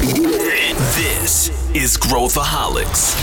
This is Growthaholics.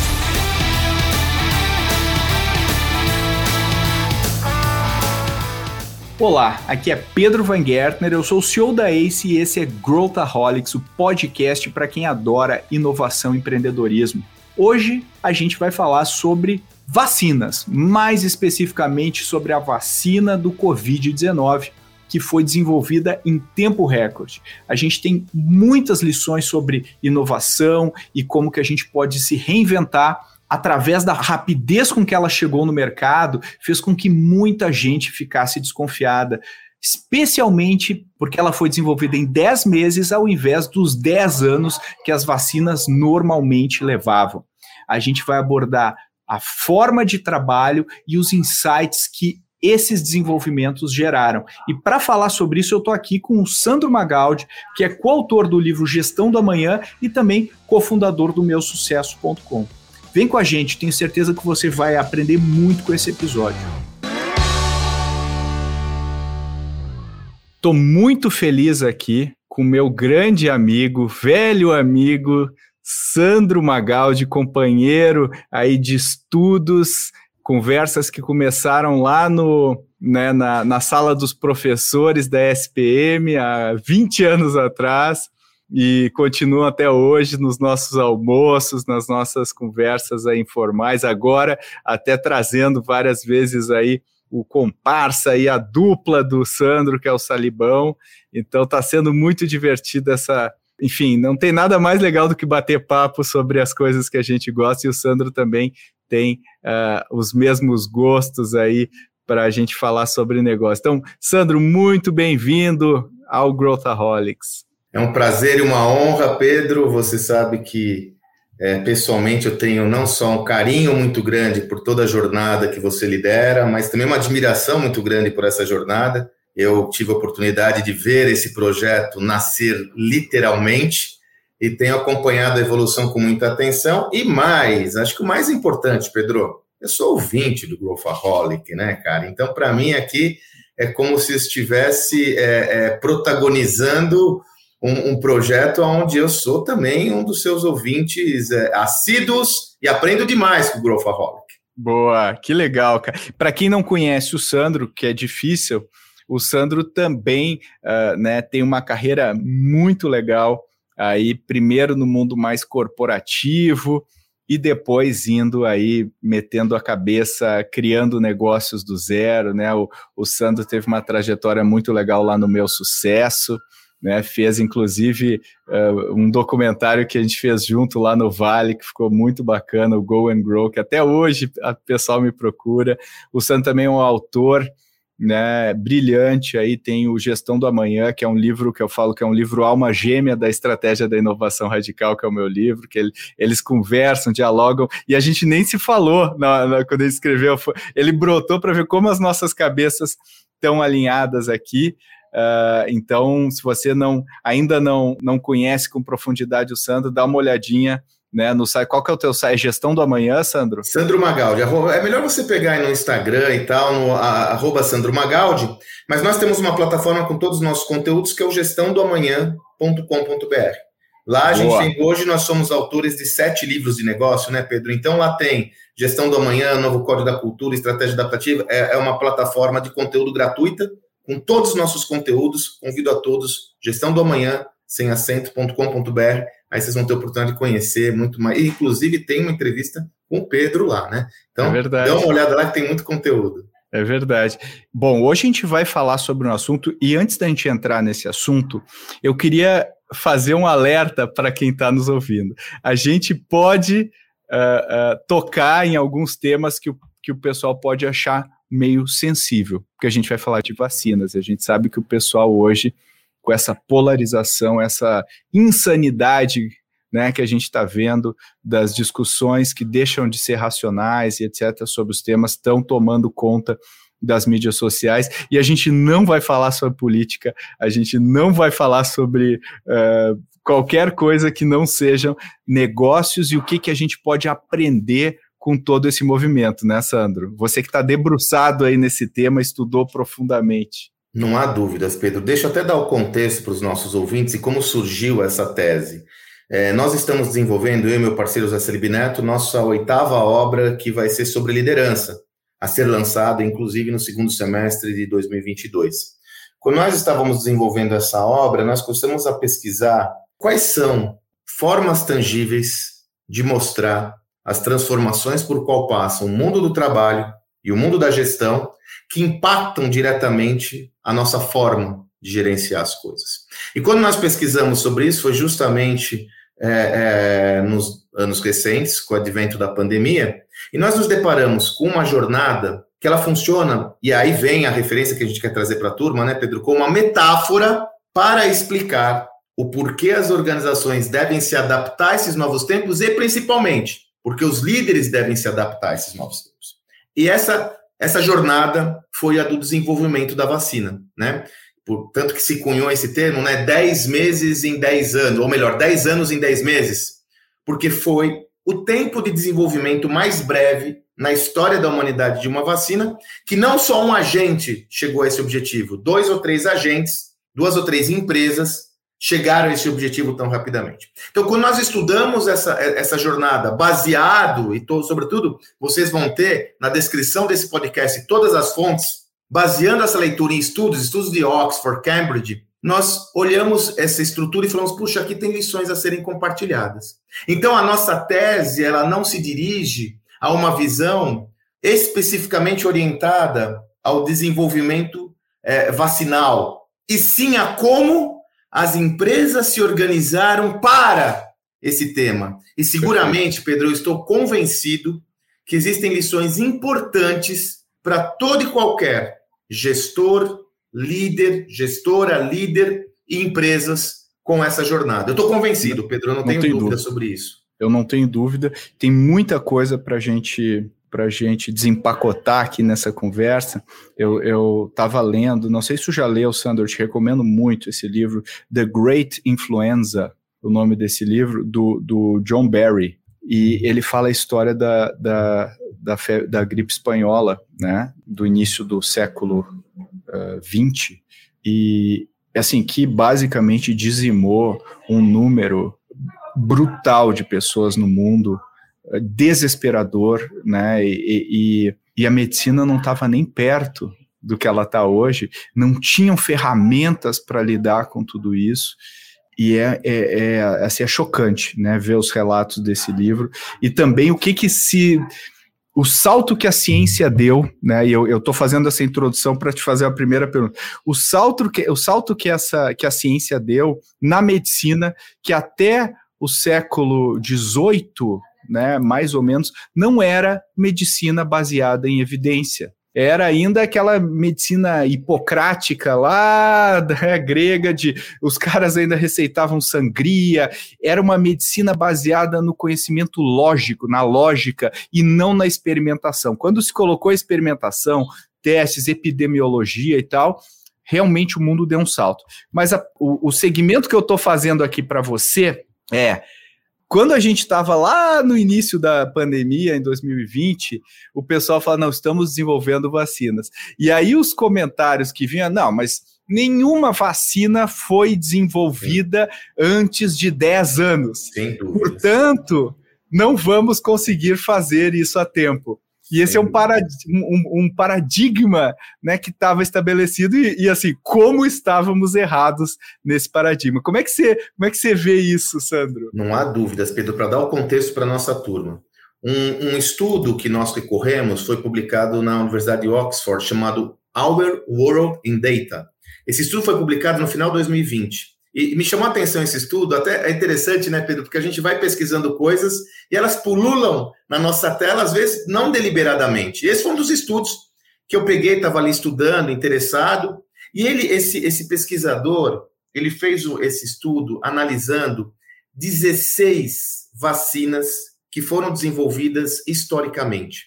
Olá, aqui é Pedro Van Gertner, eu sou o CEO da ACE e esse é Growthaholics, o podcast para quem adora inovação e empreendedorismo. Hoje a gente vai falar sobre vacinas, mais especificamente sobre a vacina do Covid-19, que foi desenvolvida em tempo recorde. A gente tem muitas lições sobre inovação e como que a gente pode se reinventar através da rapidez com que ela chegou no mercado, fez com que muita gente ficasse desconfiada, especialmente porque ela foi desenvolvida em 10 meses ao invés dos 10 anos que as vacinas normalmente levavam. A gente vai abordar a forma de trabalho e os insights que esses desenvolvimentos geraram. E para falar sobre isso, eu estou aqui com o Sandro Magaldi, que é coautor do livro Gestão do Amanhã e também cofundador do meusucesso.com. Vem com a gente, tenho certeza que você vai aprender muito com esse episódio. Estou muito feliz aqui com meu grande amigo, velho amigo, Sandro Magaldi, companheiro aí de estudos, conversas que começaram lá no, né, na, na sala dos professores da SPM há 20 anos atrás e continuam até hoje nos nossos almoços, nas nossas conversas informais, agora até trazendo várias vezes aí o comparsa e a dupla do Sandro, que é o Salibão. Então está sendo muito divertido essa. Enfim, não tem nada mais legal do que bater papo sobre as coisas que a gente gosta, e o Sandro também tem uh, os mesmos gostos aí para a gente falar sobre negócio. Então, Sandro, muito bem-vindo ao Growthaholics. É um prazer e uma honra, Pedro. Você sabe que é, pessoalmente eu tenho não só um carinho muito grande por toda a jornada que você lidera, mas também uma admiração muito grande por essa jornada. Eu tive a oportunidade de ver esse projeto nascer literalmente e tenho acompanhado a evolução com muita atenção. E mais, acho que o mais importante, Pedro, eu sou ouvinte do Growthaholic, né, cara? Então, para mim, aqui é como se estivesse é, é, protagonizando um, um, projeto onde eu sou também um dos seus ouvintes é, assíduos e aprendo demais com o Growthaholic. Boa, que legal, cara. Para quem não conhece o Sandro, que é difícil, o Sandro também uh, né, tem uma carreira muito legal aí primeiro no mundo mais corporativo e depois indo aí metendo a cabeça, criando negócios do zero, né? O, o Sandro teve uma trajetória muito legal lá no meu sucesso. Né, fez inclusive uh, um documentário que a gente fez junto lá no Vale, que ficou muito bacana, o Go and Grow, que até hoje o pessoal me procura. O Sandro também é um autor né, brilhante aí, tem o Gestão do Amanhã, que é um livro que eu falo que é um livro alma gêmea da estratégia da inovação radical, que é o meu livro, que ele, eles conversam, dialogam, e a gente nem se falou na, na, quando ele escreveu, ele brotou para ver como as nossas cabeças estão alinhadas aqui, Uh, então, se você não ainda não, não conhece com profundidade o Sandro, dá uma olhadinha né, no site. Qual que é o teu site? Gestão do Amanhã, Sandro? Sandro Magaldi. É melhor você pegar aí no Instagram e tal, no arroba Sandro Magaldi, mas nós temos uma plataforma com todos os nossos conteúdos que é o gestãodoamanhã.com.br. Lá a gente tem, hoje nós somos autores de sete livros de negócio, né, Pedro? Então lá tem Gestão do Amanhã, Novo Código da Cultura, Estratégia Adaptativa, é, é uma plataforma de conteúdo gratuita, com todos os nossos conteúdos. Convido a todos, gestão do amanhã, sem acento.com.br aí vocês vão ter a oportunidade de conhecer muito mais. E, inclusive, tem uma entrevista com o Pedro lá, né? Então, é dá uma olhada lá que tem muito conteúdo. É verdade. Bom, hoje a gente vai falar sobre um assunto, e antes da gente entrar nesse assunto, eu queria fazer um alerta para quem está nos ouvindo. A gente pode uh, uh, tocar em alguns temas que o, que o pessoal pode achar meio sensível, porque a gente vai falar de vacinas, e a gente sabe que o pessoal hoje com essa polarização, essa insanidade né, que a gente está vendo das discussões que deixam de ser racionais e etc. sobre os temas estão tomando conta das mídias sociais e a gente não vai falar sobre política, a gente não vai falar sobre uh, qualquer coisa que não sejam negócios e o que, que a gente pode aprender com todo esse movimento, né, Sandro? Você que está debruçado aí nesse tema, estudou profundamente. Não há dúvidas, Pedro. Deixa eu até dar o contexto para os nossos ouvintes e como surgiu essa tese. É, nós estamos desenvolvendo, eu e meu parceiro Zé Celibi Neto, nossa oitava obra que vai ser sobre liderança, a ser lançada, inclusive, no segundo semestre de 2022. Quando nós estávamos desenvolvendo essa obra, nós começamos a pesquisar quais são formas tangíveis de mostrar as transformações por qual passam o mundo do trabalho e o mundo da gestão que impactam diretamente a nossa forma de gerenciar as coisas. E quando nós pesquisamos sobre isso, foi justamente é, é, nos anos recentes, com o advento da pandemia, e nós nos deparamos com uma jornada que ela funciona, e aí vem a referência que a gente quer trazer para a turma, né, Pedro, como uma metáfora para explicar o porquê as organizações devem se adaptar a esses novos tempos e, principalmente, porque os líderes devem se adaptar a esses novos tempos. E essa, essa jornada foi a do desenvolvimento da vacina, né? Portanto que se cunhou esse termo, né? 10 meses em 10 anos, ou melhor, 10 anos em 10 meses, porque foi o tempo de desenvolvimento mais breve na história da humanidade de uma vacina, que não só um agente chegou a esse objetivo, dois ou três agentes, duas ou três empresas chegaram a esse objetivo tão rapidamente. Então, quando nós estudamos essa, essa jornada baseado, e to, sobretudo, vocês vão ter na descrição desse podcast todas as fontes baseando essa leitura em estudos, estudos de Oxford, Cambridge, nós olhamos essa estrutura e falamos, puxa, aqui tem lições a serem compartilhadas. Então, a nossa tese, ela não se dirige a uma visão especificamente orientada ao desenvolvimento é, vacinal, e sim a como as empresas se organizaram para esse tema. E seguramente, Pedro, eu estou convencido que existem lições importantes para todo e qualquer gestor, líder, gestora, líder e empresas com essa jornada. Eu estou convencido, Pedro, eu não, não tenho, dúvida, dúvida sobre isso. Eu não tenho dúvida. Tem muita coisa para gente para gente desempacotar aqui nessa conversa. Eu estava lendo, não sei se tu já leu, Sandro, eu te recomendo muito esse livro, The Great Influenza, o nome desse livro, do, do John Barry. E ele fala a história da, da, da, da gripe espanhola, né, do início do século uh, 20, e assim, que basicamente dizimou um número brutal de pessoas no mundo, desesperador, né, e, e, e a medicina não estava nem perto do que ela está hoje, não tinham ferramentas para lidar com tudo isso, e é, é, é, assim, é chocante, né, ver os relatos desse livro, e também o que que se o salto que a ciência deu, né? E eu estou fazendo essa introdução para te fazer a primeira pergunta. O salto que o salto que essa que a ciência deu na medicina, que até o século XVIII, né, mais ou menos, não era medicina baseada em evidência era ainda aquela medicina hipocrática lá da grega, de os caras ainda receitavam sangria, era uma medicina baseada no conhecimento lógico, na lógica e não na experimentação. Quando se colocou experimentação, testes, epidemiologia e tal, realmente o mundo deu um salto. Mas a, o, o segmento que eu estou fazendo aqui para você é quando a gente estava lá no início da pandemia, em 2020, o pessoal fala: não, estamos desenvolvendo vacinas. E aí os comentários que vinham, não, mas nenhuma vacina foi desenvolvida Sim. antes de 10 anos. Portanto, não vamos conseguir fazer isso a tempo. E esse é um, parad um, um paradigma né, que estava estabelecido e, e, assim, como estávamos errados nesse paradigma. Como é que você, como é que você vê isso, Sandro? Não há dúvidas, Pedro, para dar o contexto para a nossa turma. Um, um, estudo que nós recorremos foi publicado na Universidade de Oxford, chamado Our World in Data. Esse estudo foi publicado no final de 2020. E me chamou a atenção esse estudo, até é interessante, né, Pedro, porque a gente vai pesquisando coisas e elas pululam na nossa tela, às vezes não deliberadamente. Esse foi um dos estudos que eu peguei, estava ali estudando, interessado, e ele, esse, esse pesquisador, ele fez esse estudo analisando 16 vacinas que foram desenvolvidas historicamente.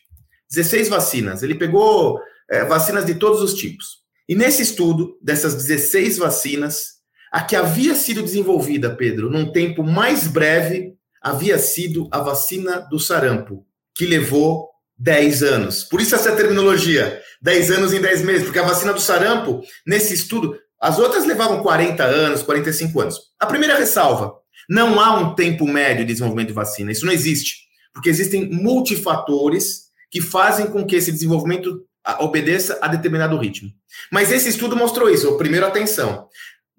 16 vacinas. Ele pegou é, vacinas de todos os tipos. E nesse estudo, dessas 16 vacinas, a que havia sido desenvolvida, Pedro, num tempo mais breve, havia sido a vacina do sarampo, que levou 10 anos. Por isso essa terminologia, 10 anos em 10 meses, porque a vacina do sarampo, nesse estudo, as outras levavam 40 anos, 45 anos. A primeira ressalva, Não há um tempo médio de desenvolvimento de vacina, isso não existe, porque existem multifatores que fazem com que esse desenvolvimento obedeça a determinado ritmo. Mas esse estudo mostrou isso. Primeiro, atenção.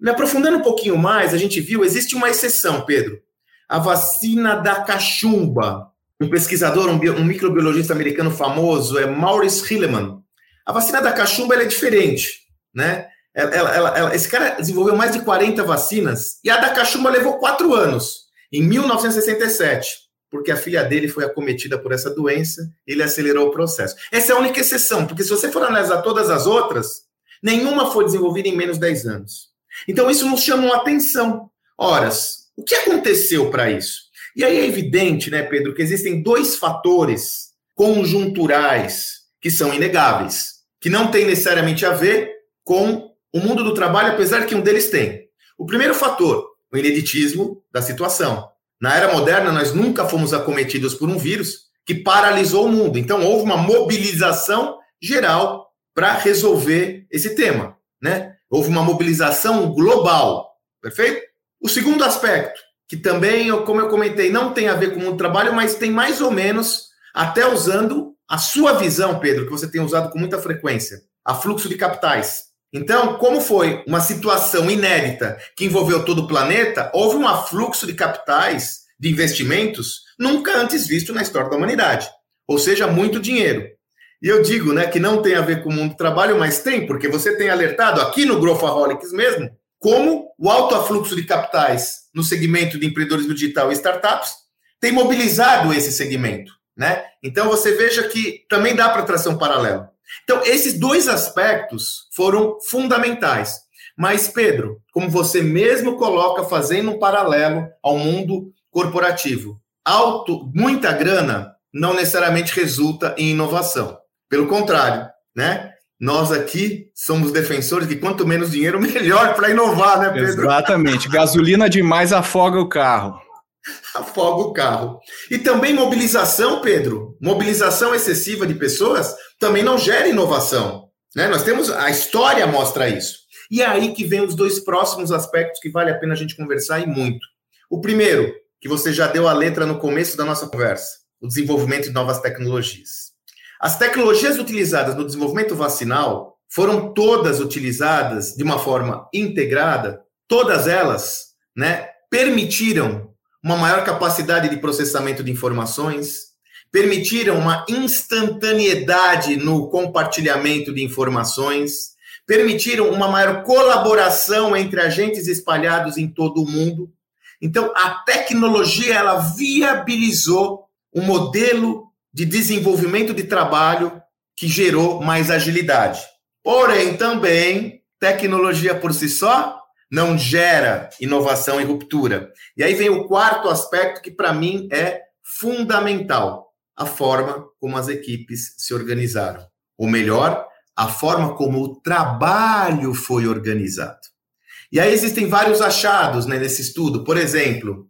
Me aprofundando um pouquinho mais, a gente viu, existe uma exceção, Pedro. A vacina da cachumba. Um pesquisador, um, um microbiologista americano famoso, é Maurice Hilleman. A vacina da cachumba é diferente, né? Ela, ela, ela, esse cara desenvolveu mais de 40 vacinas e a da cachumba levou quatro anos, em 1967 porque a filha dele foi acometida por essa doença, ele acelerou o processo. Essa é a única exceção, porque se você for analisar todas as outras, nenhuma foi desenvolvida em menos de 10 anos. Então isso nos chama uma atenção. Horas, o que aconteceu para isso? E aí é evidente, né, Pedro, que existem dois fatores conjunturais que são inegáveis, que não tem necessariamente a ver com o mundo do trabalho, apesar que um deles tem. O primeiro fator, o ineditismo da situação. Na era moderna, nós nunca fomos acometidos por um vírus que paralisou o mundo. Então, houve uma mobilização geral para resolver esse tema, né? Houve uma mobilização global, perfeito? O segundo aspecto, que também, como eu comentei, não tem a ver com o trabalho, mas tem mais ou menos, até usando a sua visão, Pedro, que você tem usado com muita frequência, a fluxo de capitais. Então, como foi uma situação inédita que envolveu todo o planeta, houve um afluxo de capitais, de investimentos, nunca antes visto na história da humanidade. Ou seja, muito dinheiro. E eu digo né, que não tem a ver com o mundo do trabalho, mas tem, porque você tem alertado aqui no Growthaholics mesmo, como o alto afluxo de capitais no segmento de empreendedorismo digital e startups tem mobilizado esse segmento. Né? Então você veja que também dá para trazer um paralelo. Então, esses dois aspectos foram fundamentais. Mas, Pedro, como você mesmo coloca, fazendo um paralelo ao mundo corporativo, alto, muita grana não necessariamente resulta em inovação. Pelo contrário, né? Nós aqui somos defensores de quanto menos dinheiro, melhor para inovar, né, Pedro? Exatamente. Gasolina demais afoga o carro. Afoga o carro. E também mobilização, Pedro. Mobilização excessiva de pessoas também não gera inovação. Né? Nós temos. A história mostra isso. E é aí que vem os dois próximos aspectos que vale a pena a gente conversar e muito. O primeiro, que você já deu a letra no começo da nossa conversa, o desenvolvimento de novas tecnologias. As tecnologias utilizadas no desenvolvimento vacinal foram todas utilizadas de uma forma integrada, todas elas, né, permitiram uma maior capacidade de processamento de informações, permitiram uma instantaneidade no compartilhamento de informações, permitiram uma maior colaboração entre agentes espalhados em todo o mundo. Então, a tecnologia ela viabilizou um modelo de desenvolvimento de trabalho que gerou mais agilidade. Porém, também, tecnologia por si só não gera inovação e ruptura. E aí vem o quarto aspecto que, para mim, é fundamental a forma como as equipes se organizaram. Ou melhor, a forma como o trabalho foi organizado. E aí existem vários achados né, nesse estudo. Por exemplo,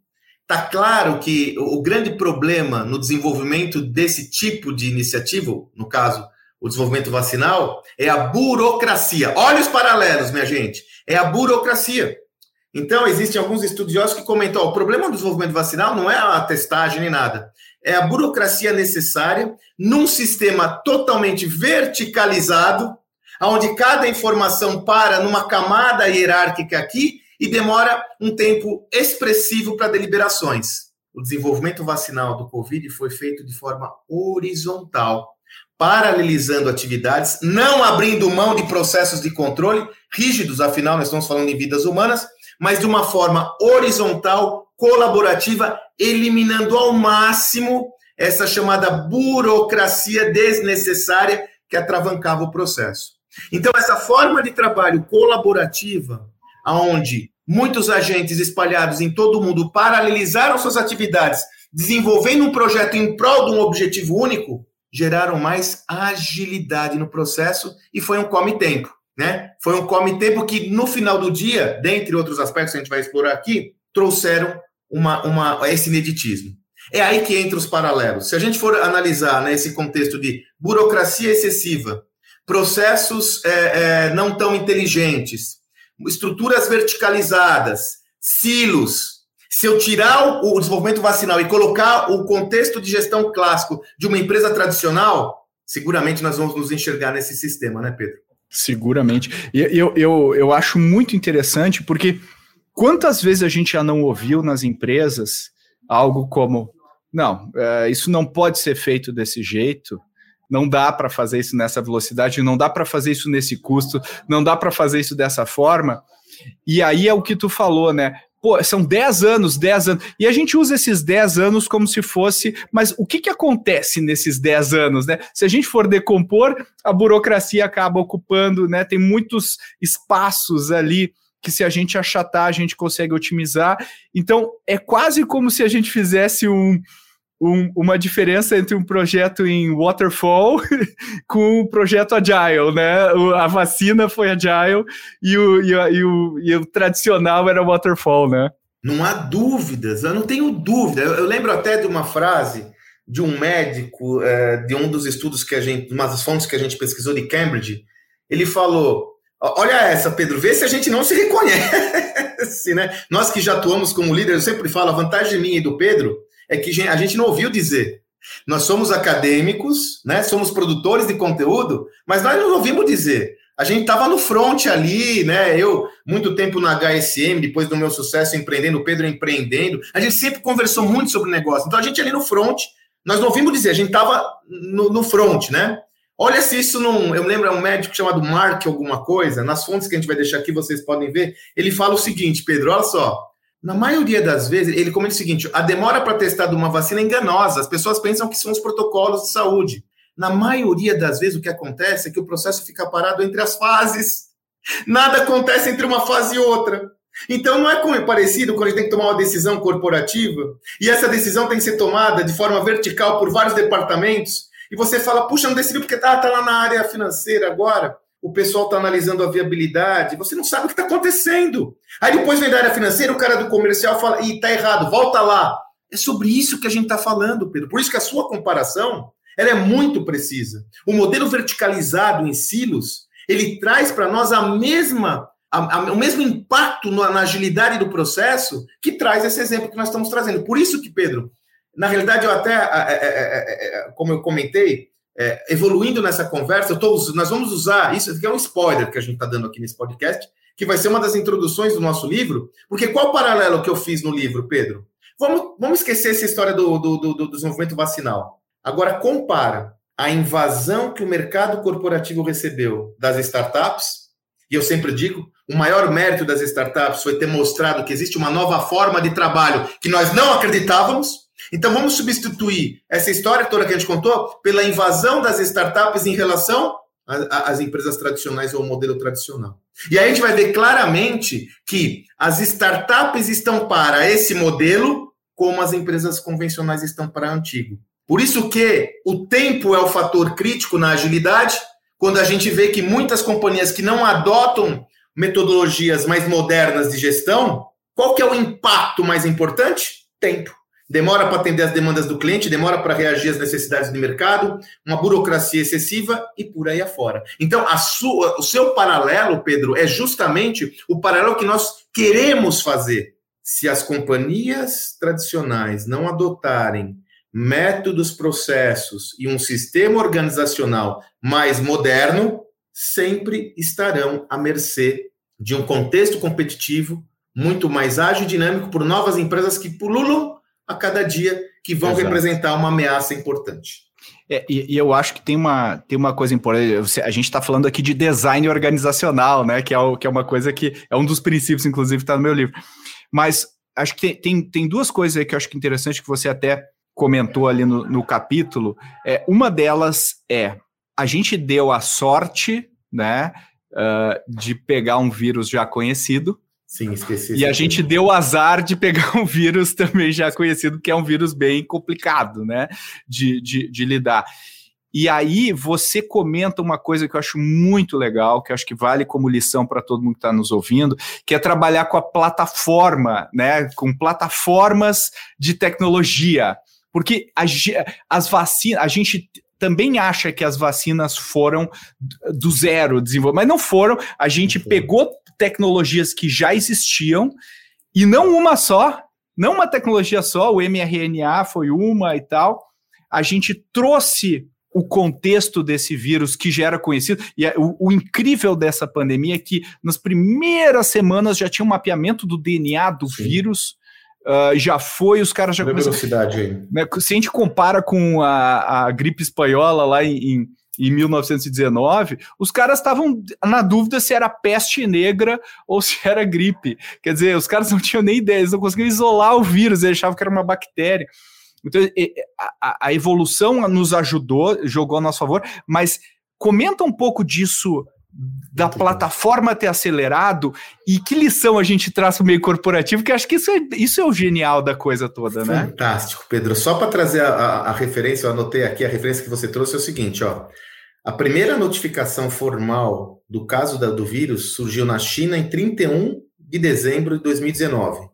está claro que o grande problema no desenvolvimento desse tipo de iniciativa, no caso, o desenvolvimento vacinal, é a burocracia. Olha os paralelos, minha gente. É a burocracia. Então, existem alguns estudiosos que comentam: o problema do desenvolvimento vacinal não é a testagem nem nada, é a burocracia necessária num sistema totalmente verticalizado, onde cada informação para numa camada hierárquica aqui e demora um tempo expressivo para deliberações. O desenvolvimento vacinal do Covid foi feito de forma horizontal, paralelizando atividades, não abrindo mão de processos de controle rígidos, afinal, nós estamos falando em vidas humanas, mas de uma forma horizontal, colaborativa, eliminando ao máximo essa chamada burocracia desnecessária que atravancava o processo. Então, essa forma de trabalho colaborativa, onde muitos agentes espalhados em todo o mundo paralelizaram suas atividades, desenvolvendo um projeto em prol de um objetivo único, geraram mais agilidade no processo e foi um come-tempo né? Foi um come-tempo que, no final do dia, dentre outros aspectos que a gente vai explorar aqui, trouxeram uma, uma, esse ineditismo. É aí que entra os paralelos. Se a gente for analisar né, contexto de burocracia excessiva, processos é, é, não tão inteligentes, estruturas verticalizadas, silos, Se eu tirar o, desenvolvimento vacinal e colocar o contexto de gestão clássico de uma empresa tradicional, seguramente nós vamos nos enxergar nesse sistema, né, Pedro? Seguramente. E eu, eu, eu acho muito interessante porque quantas vezes a gente já não ouviu nas empresas algo como: não, é, isso não pode ser feito desse jeito, não dá para fazer isso nessa velocidade, não dá para fazer isso nesse custo, não dá para fazer isso dessa forma. E aí é o que tu falou, né? Pô, são 10 anos, 10 anos. E a gente usa esses 10 anos como se fosse. Mas o que, que acontece nesses 10 anos, né? Se a gente for decompor, a burocracia acaba ocupando, né? Tem muitos espaços ali que se a gente achatar, a gente consegue otimizar. Então, é quase como se a gente fizesse um, um, uma diferença entre um projeto em waterfall com um projeto agile, né? O, a vacina foi agile e o, e, e, o, e o tradicional era waterfall, né? Não há dúvidas, eu não tenho dúvida. Eu, eu lembro até de uma frase de um médico, é, de um dos estudos que a gente, uma das fontes que a gente pesquisou de Cambridge, ele falou: Olha essa, Pedro, vê se a gente não se reconhece, né? Nós que já atuamos como líderes, eu sempre falo, a vantagem minha e do Pedro é que a gente não ouviu dizer. Nós somos acadêmicos, né? Somos produtores de conteúdo, mas nós não ouvimos dizer. A gente estava no front ali, né? Eu, muito tempo na HSM, depois do meu sucesso empreendendo, o Pedro empreendendo. A gente sempre conversou muito sobre negócio. Então a gente ali no front, nós não ouvimos dizer, a gente estava no, no front, né? Olha se isso não. Eu lembro, é um médico chamado Mark, alguma coisa, nas fontes que a gente vai deixar aqui, vocês podem ver. Ele fala o seguinte, Pedro, olha só. Na maioria das vezes, ele comenta o seguinte: a demora para testar de uma vacina é enganosa. As pessoas pensam que são os protocolos de saúde. Na maioria das vezes, o que acontece é que o processo fica parado entre as fases. Nada acontece entre uma fase e outra. Então, não é parecido quando a gente tem que tomar uma decisão corporativa e essa decisão tem que ser tomada de forma vertical por vários departamentos e você fala, puxa, não decidiu porque tá, tá lá na área financeira agora o pessoal está analisando a viabilidade, você não sabe o que está acontecendo. Aí depois vem da área financeira, o cara do comercial fala, e está errado, volta lá. É sobre isso que a gente está falando, Pedro. Por isso que a sua comparação ela é muito precisa. O modelo verticalizado em silos, ele traz para nós a mesma, a, a, o mesmo impacto na, na agilidade do processo que traz esse exemplo que nós estamos trazendo. Por isso que, Pedro, na realidade, eu até, como eu comentei, é, evoluindo nessa conversa, tô, nós vamos usar isso aqui é um spoiler que a gente está dando aqui nesse podcast, que vai ser uma das introduções do nosso livro, porque qual o paralelo que eu fiz no livro, Pedro? Vamos, vamos esquecer essa história do, do, do, do desenvolvimento vacinal. Agora, compara a invasão que o mercado corporativo recebeu das startups, e eu sempre digo, o maior mérito das startups foi ter mostrado que existe uma nova forma de trabalho que nós não acreditávamos, então vamos substituir essa história toda que a gente contou pela invasão das startups em relação às empresas tradicionais ou ao modelo tradicional. E aí a gente vai ver claramente que as startups estão para esse modelo, como as empresas convencionais estão para o antigo. Por isso que o tempo é o fator crítico na agilidade, quando a gente vê que muitas companhias que não adotam metodologias mais modernas de gestão, qual que é o impacto mais importante? Tempo demora para atender as demandas do cliente, demora para reagir às necessidades do mercado, uma burocracia excessiva e por aí afora. Então, sua, o seu paralelo, Pedro, é justamente o paralelo que nós queremos fazer. Se as companhias tradicionais não adotarem métodos, processos e um sistema organizacional mais moderno, sempre estarão à mercê de um contexto competitivo muito mais ágil e dinâmico por novas empresas que pululam a cada dia que vão Exato. representar uma ameaça importante. É, e, e, eu acho que tem uma, tem uma coisa importante. A gente está falando aqui de design organizacional, né? Que é, o, que é uma coisa que é um dos princípios, inclusive, que está no meu livro. Mas acho que tem, tem, tem, duas coisas aí que eu acho que é interessante que você até comentou ali no, no capítulo. É, uma delas é a gente deu a sorte, né? Uh, de pegar um vírus já conhecido, Sim, esqueci. E a gente deu o azar de pegar um vírus também já conhecido, que é um vírus bem complicado, né? De, de, de lidar. E aí você comenta uma coisa que eu acho muito legal, que eu acho que vale como lição para todo mundo que está nos ouvindo, que é trabalhar com a plataforma, né? Com plataformas de tecnologia. Porque a, as vacinas, a gente também acha que as vacinas foram do zero desenvolvidas, mas não foram. A gente pegou tecnologias que já existiam, e não uma só, não uma tecnologia só, o mRNA foi uma e tal. A gente trouxe o contexto desse vírus que já era conhecido. E o, o, incrível dessa pandemia é que nas primeiras semanas já tinha um mapeamento do DNA do Sim. vírus. Uh, já foi, os caras já começaram. velocidade aí. Né, se a gente compara com a, a gripe espanhola lá em, em em 1919, os caras estavam na dúvida se era peste negra ou se era gripe. Quer dizer, os caras não tinham nem ideia, eles não conseguiam isolar o vírus, eles achavam que era uma bactéria. Então, a, a evolução nos ajudou, jogou a nosso favor, mas comenta um pouco disso da plataforma ter acelerado e que lição a gente traz para o meio corporativo, que acho que isso é, isso é o genial da coisa toda, Fantástico, né? Fantástico, Pedro. Só para trazer a, a, a, referência, eu anotei aqui a referência que você trouxe é o seguinte, ó. A primeira notificação formal do caso da, do vírus surgiu na China em 31 de dezembro de 2019.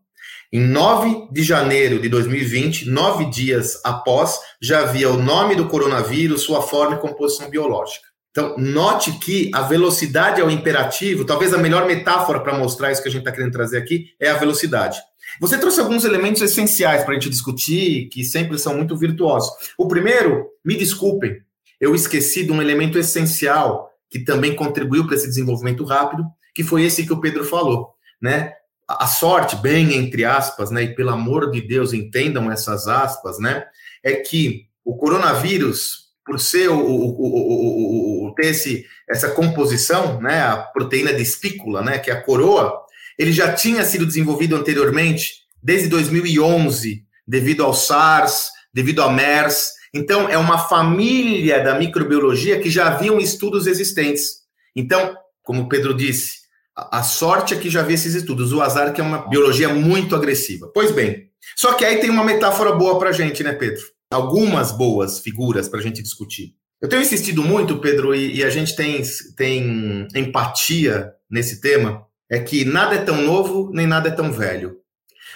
Em 9 de janeiro de 2020, nove dias após, já havia o nome do coronavírus, sua forma e composição biológica. Então, note que a velocidade é o imperativo, talvez a melhor metáfora para mostrar isso que a gente está querendo trazer aqui é a velocidade. Você trouxe alguns elementos essenciais para a gente discutir, que sempre são muito virtuosos. O primeiro, me desculpem, eu esqueci de um elemento essencial que também contribuiu para esse desenvolvimento rápido, que foi esse que o Pedro falou, né? a sorte, bem entre aspas, né, e pelo amor de Deus entendam essas aspas, né, é que o coronavírus, por ser o, o, o, o ter esse, essa composição, né, a proteína de espícula, né, que é a coroa, ele já tinha sido desenvolvido anteriormente, desde 2011, devido ao SARS, devido ao MERS. Então, é uma família da microbiologia que já haviam estudos existentes. Então, como o Pedro disse, a sorte é que já vi esses estudos, o azar que é uma biologia muito agressiva. Pois bem, só que aí tem uma metáfora boa para a gente, né, Pedro? Algumas boas figuras para a gente discutir. Eu tenho insistido muito, Pedro, e, e, a gente tem, tem empatia nesse tema, é que nada é tão novo, nem nada é tão velho.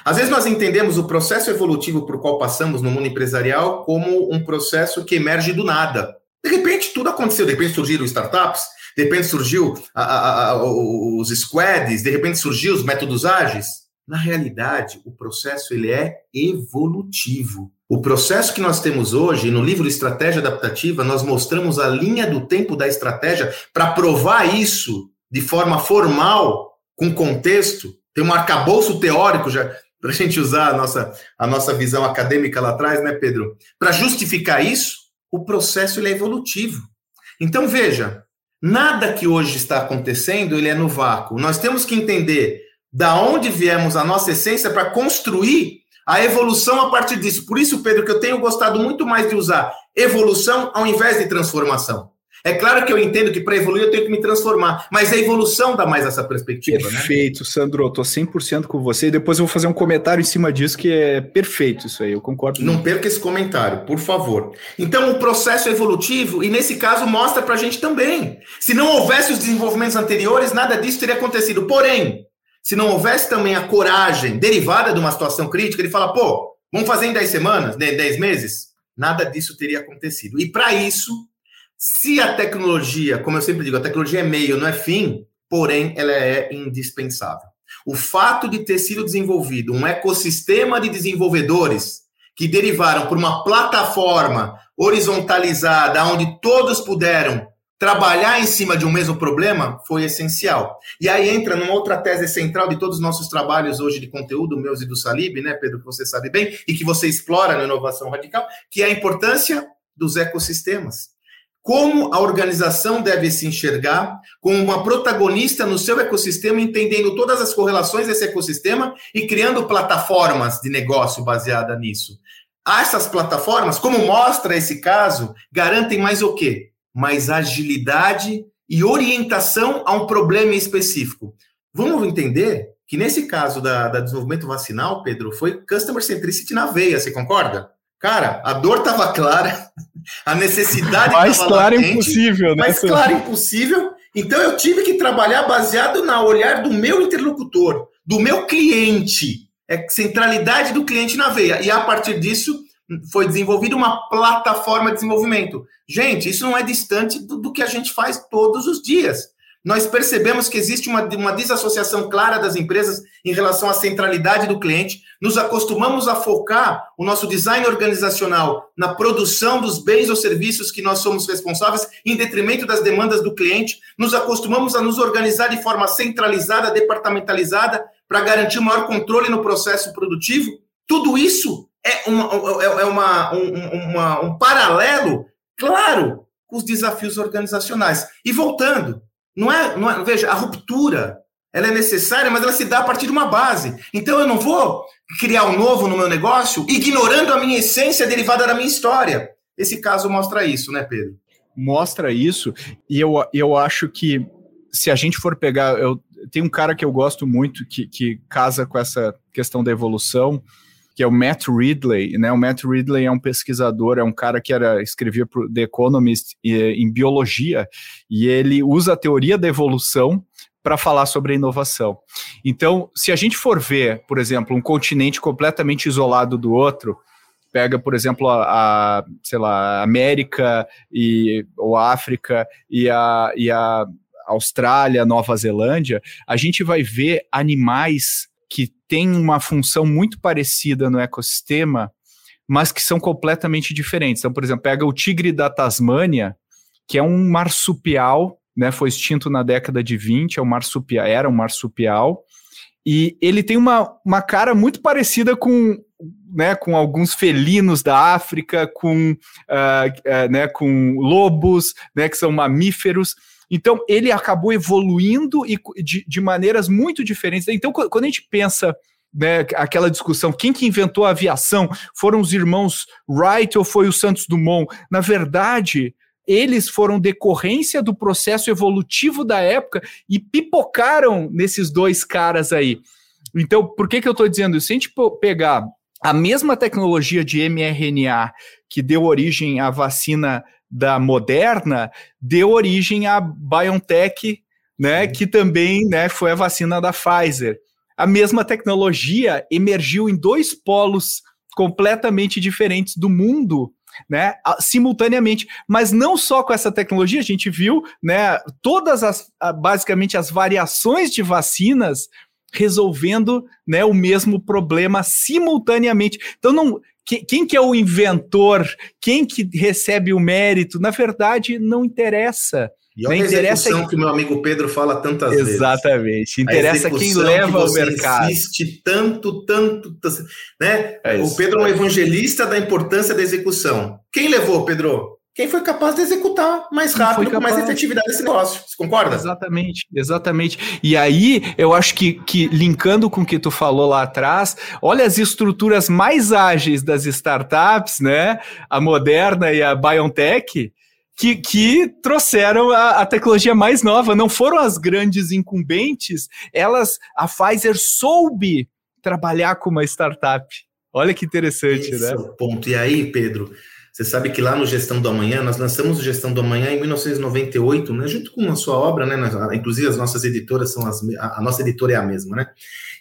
Às vezes nós entendemos o processo evolutivo por qual passamos no mundo empresarial como um processo que emerge do nada. De repente tudo aconteceu, de repente surgiram startups, de repente surgiu a, a, a, os squads, de repente surgiu os métodos ágeis. Na realidade, o processo ele é evolutivo. O processo que nós temos hoje, no livro Estratégia Adaptativa, nós mostramos a linha do tempo da estratégia para provar isso de forma formal, com contexto. Tem um arcabouço teórico já para a gente usar a nossa, a nossa visão acadêmica lá atrás, né, Pedro? Para justificar isso, o processo ele é evolutivo. Então, veja, Nada que hoje está acontecendo, ele é no vácuo. Nós temos que entender da onde viemos a nossa essência para construir a evolução a partir disso. Por isso, Pedro, que eu tenho gostado muito mais de usar evolução ao invés de transformação. É claro que eu entendo que para evoluir eu tenho que me transformar, mas a evolução dá mais essa perspectiva. Né? Perfeito, né? Sandro, estou 100% com você. E depois eu vou fazer um comentário em cima disso que é perfeito isso aí, eu concordo. Não muito. perca esse comentário, por favor. Então, o processo evolutivo, e nesse caso mostra para a gente também. Se não houvesse os desenvolvimentos anteriores, nada disso teria acontecido. Porém, se não houvesse também a coragem derivada de uma situação crítica, ele fala, pô, vamos fazer em 10 semanas, 10 meses? Nada disso teria acontecido. E para isso, se a tecnologia, como eu sempre digo, a tecnologia é meio, não é fim, porém ela é indispensável. O fato de ter sido desenvolvido um ecossistema de desenvolvedores que derivaram por uma plataforma horizontalizada, onde todos puderam trabalhar em cima de um mesmo problema, foi essencial. E aí entra numa outra tese central de todos os nossos trabalhos hoje de conteúdo, meus e do Salib, né, Pedro, que você sabe bem, e que você explora na inovação radical, que é a importância dos ecossistemas como a organização deve se enxergar como uma protagonista no seu ecossistema, entendendo todas as correlações desse ecossistema e criando plataformas de negócio baseada nisso. Essas plataformas, como mostra esse caso, garantem mais o quê? Mais agilidade e orientação a um problema específico. Vamos entender que nesse caso da, da desenvolvimento vacinal, Pedro, foi customer centricity na veia, você concorda? Cara, a dor estava clara, a necessidade mais clara impossível, né? Mais clara impossível. Então eu tive que trabalhar baseado no olhar do meu interlocutor, do meu cliente, é centralidade do cliente na veia. E a partir disso foi desenvolvida uma plataforma de desenvolvimento. Gente, isso não é distante do, do que a gente faz todos os dias. nós percebemos que existe uma, uma desassociação clara das empresas em relação à centralidade do cliente, nos acostumamos a focar o nosso design organizacional na produção dos bens ou serviços que nós somos responsáveis, em detrimento das demandas do cliente, nos acostumamos a nos organizar de forma centralizada, departamentalizada, para garantir maior controle no processo produtivo. Tudo isso é, uma, é, é uma, um, uma, um paralelo, claro, com os desafios organizacionais. E voltando, não é, não é, veja, a ruptura ela é necessária, mas ela se dá a partir de uma base. Então eu não vou criar um novo no meu negócio ignorando a minha essência derivada da minha história. Esse caso mostra isso, né, Pedro? Mostra isso, e eu, eu acho que se a gente for pegar. Eu, tem um cara que eu gosto muito que, que casa com essa questão da evolução, que é o Matt Ridley, né? O Matt Ridley é um pesquisador, é um cara que era escrevia para The Economist em biologia e ele usa a teoria da evolução para falar sobre a inovação. Então, se a gente for ver, por exemplo, um continente completamente isolado do outro, pega, por exemplo, a, a sei lá, América e ou a África e a, e a Austrália, Nova Zelândia, a gente vai ver animais têm uma função muito parecida no ecossistema, mas que são completamente diferentes. Então, por exemplo, pega o tigre da Tasmânia, que é um marsupial, né, foi extinto na década de 20, é um marsupial, era um marsupial, e ele tem uma, uma cara muito parecida com, né, com alguns felinos da África, com, uh, uh, né, com lobos, né, que são mamíferos, então, ele acabou evoluindo e de, de maneiras muito diferentes. Então, quando a gente pensa né, aquela discussão, quem que inventou a aviação? Foram os irmãos Wright ou foi o Santos Dumont? Na verdade, eles foram decorrência do processo evolutivo da época e pipocaram nesses dois caras aí. Então, por que, que eu estou dizendo isso? Se a gente pegar a mesma tecnologia de mRNA que deu origem à vacina da Moderna deu origem à BioNTech, né, que também né, foi a vacina da Pfizer. A mesma tecnologia emergiu em dois polos completamente diferentes do mundo, né, simultaneamente, mas não só com essa tecnologia, a gente viu, né, todas as basicamente as variações de vacinas resolvendo, né, o mesmo problema simultaneamente. Então não quem que é o inventor? Quem que recebe o mérito? Na verdade, não interessa. E olha a interessa que o meu amigo Pedro fala tantas Exatamente. vezes. Exatamente. Interessa quem leva que o mercado. Insiste tanto, tanto, tanto né? É o Pedro é um evangelista da importância da execução. Quem levou, Pedro? Quem foi capaz de executar mais rápido, com mais efetividade esse negócio. Você concorda? Exatamente, exatamente. E aí, eu acho que, que linkando com o que tu falou lá atrás, olha as estruturas mais ágeis das startups, né? A Moderna e a BioNTech, que, que trouxeram a, a, tecnologia mais nova. Não foram as grandes incumbentes, elas, a Pfizer soube trabalhar com uma startup. Olha que interessante, Esse né? É o ponto. E aí, Pedro, você sabe que lá no Gestão do Amanhã, nós lançamos o Gestão do Amanhã em 1998, né, junto com a sua obra, né, inclusive as nossas editoras são as, a nossa editora é a mesma, né?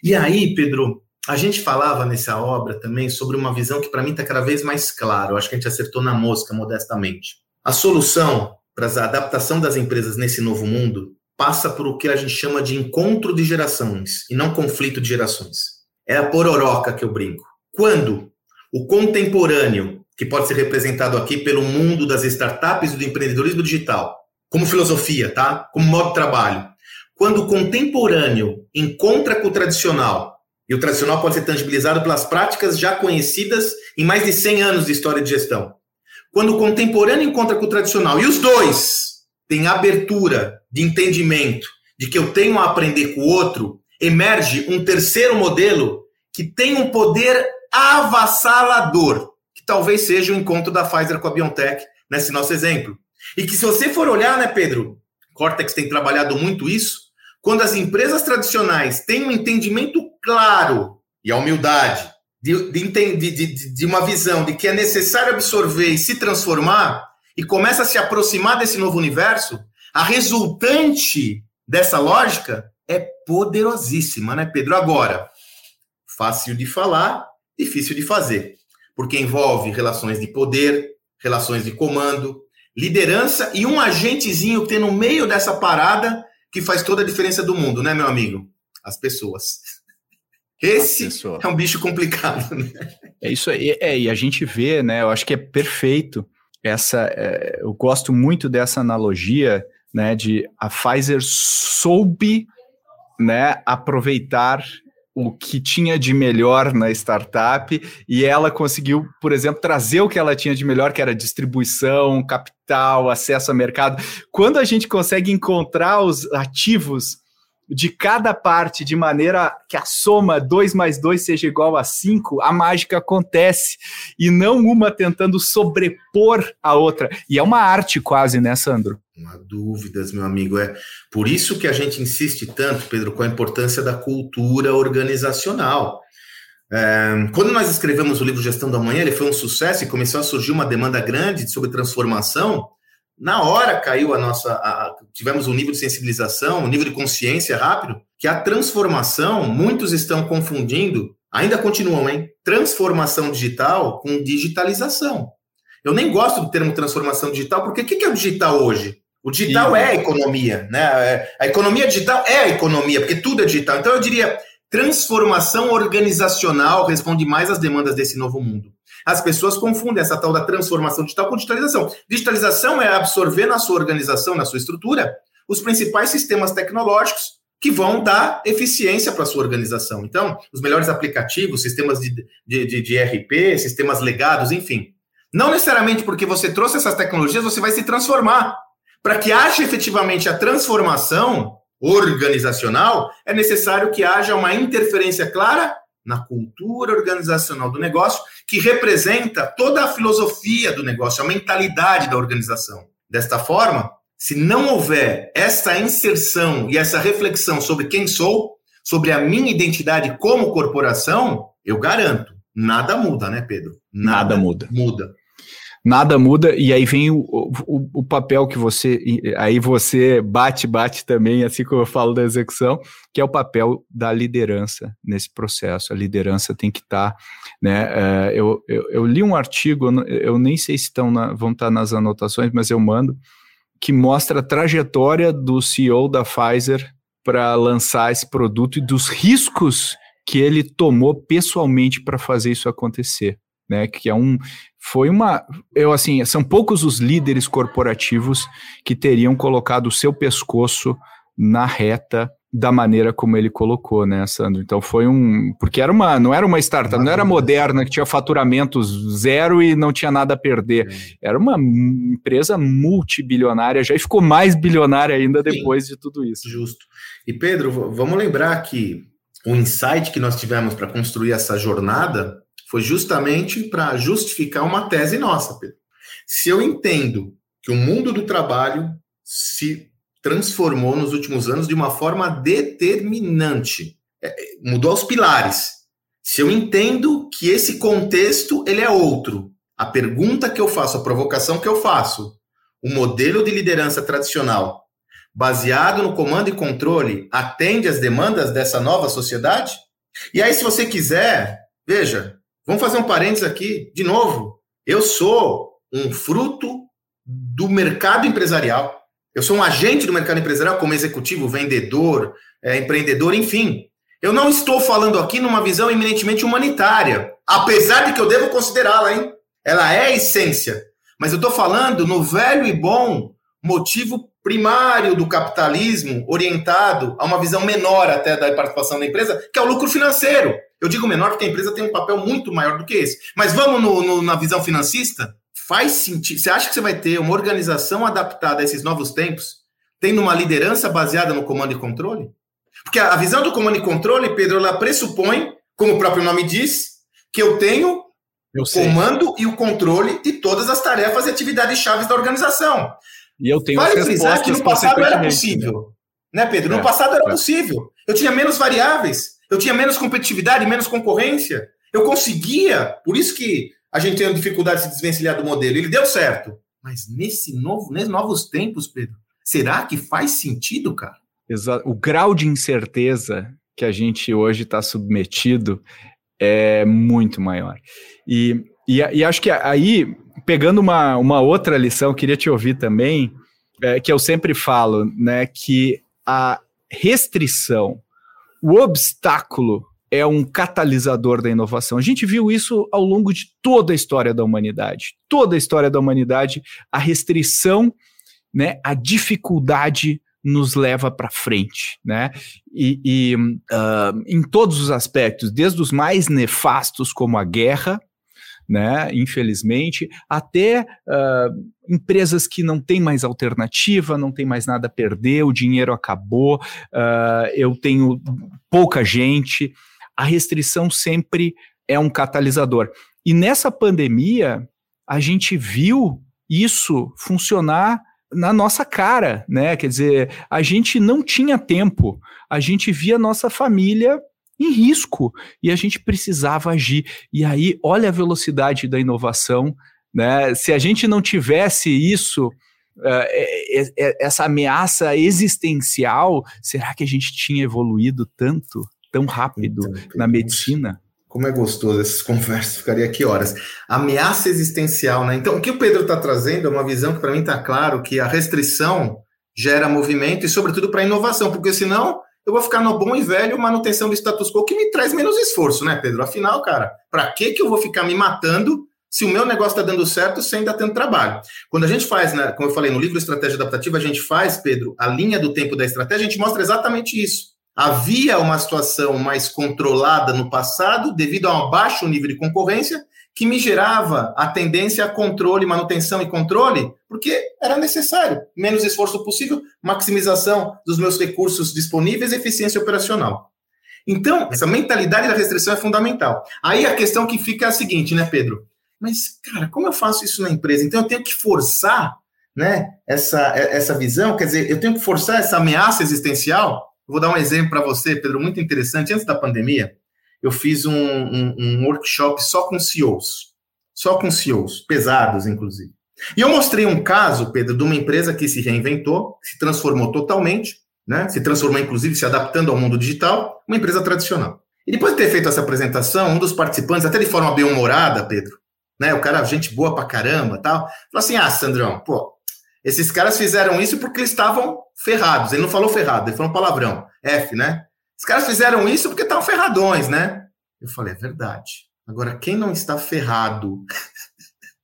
E aí, Pedro, a gente falava nessa obra também sobre uma visão que para mim está cada vez mais clara. Eu acho que a gente acertou na mosca, modestamente. A solução para a adaptação das empresas nesse novo mundo passa por o que a gente chama de encontro de gerações e não conflito de gerações. É a pororoca que eu brinco. Quando o contemporâneo que pode ser representado aqui pelo mundo das startups e do empreendedorismo digital, como filosofia, tá? Como modo de trabalho. Quando o contemporâneo encontra com o tradicional, e o tradicional pode ser tangibilizado pelas práticas já conhecidas em mais de 100 anos de história de gestão. Quando o contemporâneo encontra com o tradicional e os dois têm abertura de entendimento de que eu tenho a aprender com o outro, emerge um terceiro modelo que tem um poder avassalador talvez seja o encontro da Pfizer com a BioNTech nesse nosso exemplo. E que se você for olhar, né, Pedro, Cortex tem trabalhado muito isso, quando as empresas tradicionais têm um entendimento claro e a humildade de, de, de, de, uma visão de que é necessário absorver e se transformar, e começa a se aproximar desse novo universo, a resultante dessa lógica é poderosíssima, né, Pedro? Agora, fácil de falar, difícil de fazer porque envolve relações de poder, relações de comando, liderança e um agentezinho que tem no meio dessa parada que faz toda a diferença do mundo, né, meu amigo? As pessoas. Esse é um bicho complicado, né? É isso aí. É, e a gente vê, né? Eu acho que é perfeito essa. É, eu gosto muito dessa analogia, né? De a Pfizer soube, né? Aproveitar o que tinha de melhor na startup e ela conseguiu, por exemplo, trazer o que ela tinha de melhor, que era distribuição, capital, acesso a mercado. Quando a gente consegue encontrar os ativos de cada parte de maneira que a soma 2 mais 2 seja igual a 5, a mágica acontece. E não uma tentando sobrepor a outra. E é uma arte quase, né, Sandro? Não há dúvidas, meu amigo. É por isso que a gente insiste tanto, Pedro, com a importância da cultura organizacional. É, quando nós escrevemos o livro Gestão da Manhã, ele foi um sucesso e começou a surgir uma demanda grande sobre transformação na hora caiu a nossa. A, tivemos um nível de sensibilização, um nível de consciência rápido, que a transformação, muitos estão confundindo, ainda continuam, hein? Transformação digital com digitalização. Eu nem gosto do termo transformação digital, porque o que é o digital hoje? O digital Sim. é a economia, né? É, a economia digital é a economia, porque tudo é digital. Então eu diria transformação organizacional responde mais às demandas desse novo mundo. As pessoas confundem essa tal da transformação digital com digitalização. Digitalização é absorver na sua organização, na sua estrutura, os principais sistemas tecnológicos que vão dar eficiência para a sua organização. Então, os melhores aplicativos, sistemas de, de, de, de RP, sistemas legados, enfim. Não necessariamente porque você trouxe essas tecnologias, você vai se transformar. Para que haja efetivamente a transformação organizacional, é necessário que haja uma interferência clara na cultura organizacional do negócio, que representa toda a filosofia do negócio, a mentalidade da organização. Desta forma, se não houver essa inserção e essa reflexão sobre quem sou, sobre a minha identidade como corporação, eu garanto, nada muda, né, Pedro? Nada, nada muda. Muda nada muda, e aí vem o, o, o, papel que você. Aí você bate, bate também, assim como eu falo da execução, que é o papel da liderança nesse processo. A liderança tem que estar. Tá, né, uh, eu, eu, eu, li um artigo, eu nem sei se estão na, vão estar tá nas anotações, mas eu mando, que mostra a trajetória do CEO da Pfizer para lançar esse produto e dos riscos que ele tomou pessoalmente para fazer isso acontecer né? Que é um foi uma eu assim são poucos os líderes corporativos que teriam colocado o seu pescoço na reta da maneira como ele colocou, né, Sandro? Então foi um. Porque era uma, não era uma startup, não era moderna, que tinha faturamentos zero e não tinha nada a perder. Era uma empresa multibilionária, já ficou mais bilionária ainda depois Sim, de tudo isso. Justo. E Pedro, vamos lembrar que o insight que nós tivemos para construir essa jornada foi justamente para justificar uma tese nossa, Pedro. Se eu entendo que o mundo do trabalho se transformou nos últimos anos de uma forma determinante, é, mudou os pilares. Se eu entendo que esse contexto ele é outro, a pergunta que eu faço, a provocação que eu faço, o modelo de liderança tradicional, baseado no comando e controle, atende às demandas dessa nova sociedade? E aí, se você quiser, veja, Vamos fazer um parênteses aqui, de novo. Eu sou um fruto do mercado empresarial. Eu sou um agente do mercado empresarial, como executivo, vendedor, é, empreendedor, enfim. Eu não estou falando aqui numa visão eminentemente humanitária, apesar de que eu devo considerá-la, hein? Ela é a essência. Mas eu estou falando no velho e bom motivo primário do capitalismo orientado a uma visão menor até da participação da empresa, que é o lucro financeiro. Eu digo menor porque a empresa tem um papel muito maior do que esse. Mas vamos no, no, na visão financista? Faz sentido. Você acha que você vai ter uma organização adaptada a esses novos tempos, tendo uma liderança baseada no comando e controle? Porque a, visão do comando e controle, Pedro, ela pressupõe, como o próprio nome diz, que eu tenho o comando e o controle de todas as tarefas e atividades chaves da organização. E eu tenho vale frisar que no passado era possível. Né, Pedro? No é, passado era é. possível. Eu tinha menos variáveis, eu tinha menos competitividade, menos concorrência. Eu conseguia, por isso que a gente tem dificuldade de se desvencilhar do modelo. Ele deu certo. Mas nesse novo, nesses novos tempos, Pedro, será que faz sentido, cara? Exato. O grau de incerteza que a gente hoje está submetido é muito maior. E, e, e, acho que aí pegando uma, uma outra lição, queria te ouvir também, é, que eu sempre falo, né, que a restrição, o obstáculo é um catalisador da inovação. A gente viu isso ao longo de toda a história da humanidade. Toda a história da humanidade, a restrição, né, a dificuldade nos leva para frente, né? E, e uh, em todos os aspectos, desde os mais nefastos, como a guerra, né? Infelizmente, até uh, empresas que não têm mais alternativa, não tem mais nada a perder, o dinheiro acabou, uh, eu tenho pouca gente. A restrição sempre é um catalisador. E nessa pandemia, a gente viu isso funcionar na nossa cara, né? Quer dizer, a gente não tinha tempo, a gente via nossa família em risco e a gente precisava agir. E aí, olha a velocidade da inovação, né? Se a gente não tivesse isso, uh, essa ameaça existencial, será que a gente tinha evoluído tanto, tão rápido então, na medicina? Como é gostoso essas conversas, ficaria aqui horas. Ameaça existencial, né? Então, o que o Pedro está trazendo é uma visão que para mim está claro que a restrição gera movimento e, sobretudo, para inovação, porque senão eu vou ficar no bom e velho manutenção do status quo, que me traz menos esforço, né, Pedro? Afinal, cara, para que que eu vou ficar me matando se o meu negócio está dando certo sem ainda tendo trabalho? Quando a gente faz, né, como eu falei no livro Estratégia Adaptativa, a gente faz, Pedro, a linha do tempo da estratégia, a gente mostra exatamente isso. Havia uma situação mais controlada no passado, devido a um baixo nível de concorrência, que me gerava a tendência a controle, manutenção e controle, porque era necessário. Menos esforço possível, maximização dos meus recursos disponíveis, eficiência operacional. Então, essa mentalidade da restrição é fundamental. Aí a questão que fica é a seguinte, né, Pedro? Mas, cara, como eu faço isso na empresa? Então eu tenho que forçar né, essa, essa visão, quer dizer, eu tenho que forçar essa ameaça existencial. Eu vou dar um exemplo para você, Pedro, muito interessante. Antes da pandemia, eu fiz um, um, um workshop só com CEOs, só com CEOs, pesados, inclusive. E eu mostrei um caso, Pedro, de uma empresa que se reinventou, se transformou totalmente, né? Se transformou, inclusive, se adaptando ao mundo digital, uma empresa tradicional. E depois de ter feito essa apresentação, um dos participantes, até de forma bem humorada, Pedro, né? O cara, gente boa pra caramba tal, falou assim: ah, Sandrão, pô, esses caras fizeram isso porque eles estavam ferrados. Ele não falou ferrado, ele falou um palavrão. F, né? Os caras fizeram isso porque estão ferradões, né? Eu falei, é verdade. Agora, quem não está ferrado?